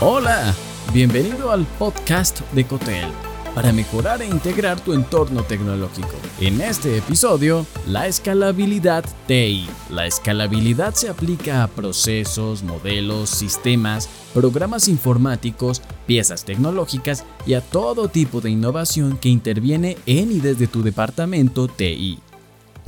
Hola, bienvenido al podcast de Cotel para mejorar e integrar tu entorno tecnológico. En este episodio, la escalabilidad TI. La escalabilidad se aplica a procesos, modelos, sistemas, programas informáticos, piezas tecnológicas y a todo tipo de innovación que interviene en y desde tu departamento TI.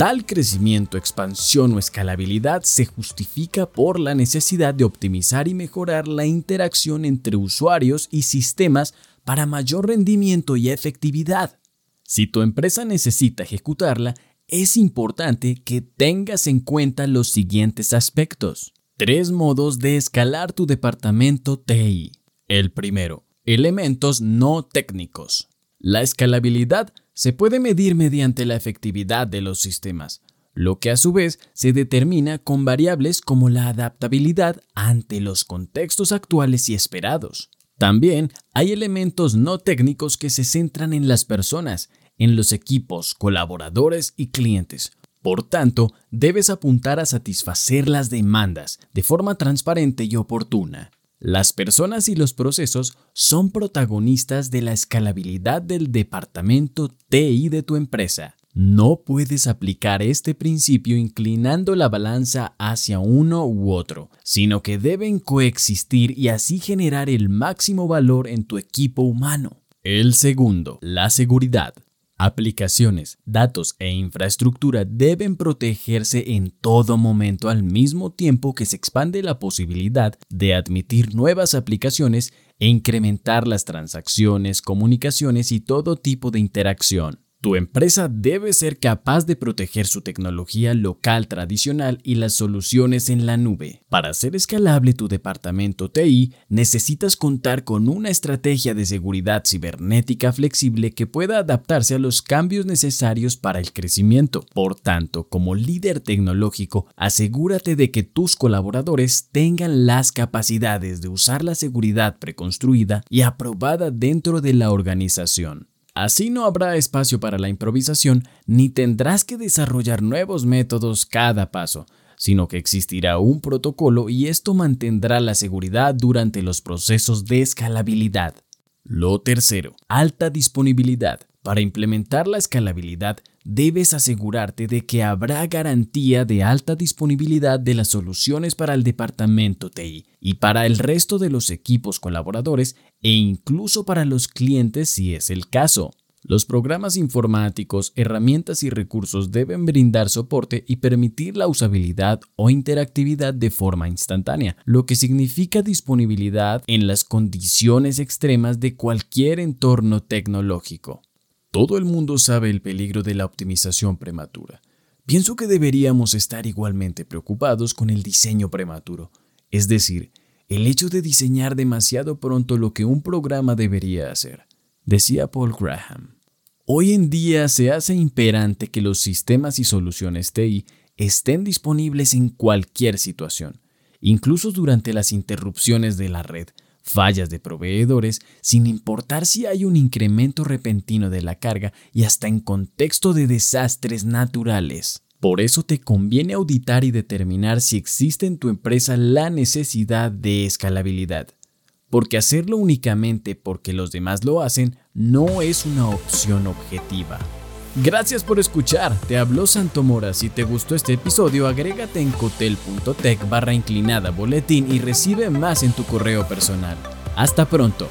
Tal crecimiento, expansión o escalabilidad se justifica por la necesidad de optimizar y mejorar la interacción entre usuarios y sistemas para mayor rendimiento y efectividad. Si tu empresa necesita ejecutarla, es importante que tengas en cuenta los siguientes aspectos. Tres modos de escalar tu departamento TI. El primero, elementos no técnicos. La escalabilidad se puede medir mediante la efectividad de los sistemas, lo que a su vez se determina con variables como la adaptabilidad ante los contextos actuales y esperados. También hay elementos no técnicos que se centran en las personas, en los equipos, colaboradores y clientes. Por tanto, debes apuntar a satisfacer las demandas de forma transparente y oportuna. Las personas y los procesos son protagonistas de la escalabilidad del departamento TI de tu empresa. No puedes aplicar este principio inclinando la balanza hacia uno u otro, sino que deben coexistir y así generar el máximo valor en tu equipo humano. El segundo, la seguridad. Aplicaciones, datos e infraestructura deben protegerse en todo momento al mismo tiempo que se expande la posibilidad de admitir nuevas aplicaciones e incrementar las transacciones, comunicaciones y todo tipo de interacción. Tu empresa debe ser capaz de proteger su tecnología local tradicional y las soluciones en la nube. Para hacer escalable tu departamento TI, necesitas contar con una estrategia de seguridad cibernética flexible que pueda adaptarse a los cambios necesarios para el crecimiento. Por tanto, como líder tecnológico, asegúrate de que tus colaboradores tengan las capacidades de usar la seguridad preconstruida y aprobada dentro de la organización. Así no habrá espacio para la improvisación ni tendrás que desarrollar nuevos métodos cada paso, sino que existirá un protocolo y esto mantendrá la seguridad durante los procesos de escalabilidad. Lo tercero, alta disponibilidad. Para implementar la escalabilidad, debes asegurarte de que habrá garantía de alta disponibilidad de las soluciones para el departamento TI y para el resto de los equipos colaboradores e incluso para los clientes si es el caso. Los programas informáticos, herramientas y recursos deben brindar soporte y permitir la usabilidad o interactividad de forma instantánea, lo que significa disponibilidad en las condiciones extremas de cualquier entorno tecnológico. Todo el mundo sabe el peligro de la optimización prematura. Pienso que deberíamos estar igualmente preocupados con el diseño prematuro, es decir, el hecho de diseñar demasiado pronto lo que un programa debería hacer, decía Paul Graham. Hoy en día se hace imperante que los sistemas y soluciones TI estén disponibles en cualquier situación, incluso durante las interrupciones de la red, fallas de proveedores, sin importar si hay un incremento repentino de la carga y hasta en contexto de desastres naturales. Por eso te conviene auditar y determinar si existe en tu empresa la necesidad de escalabilidad, porque hacerlo únicamente porque los demás lo hacen no es una opción objetiva. Gracias por escuchar, te habló Santo Mora. Si te gustó este episodio, agrégate en cotel.tech barra inclinada boletín y recibe más en tu correo personal. Hasta pronto.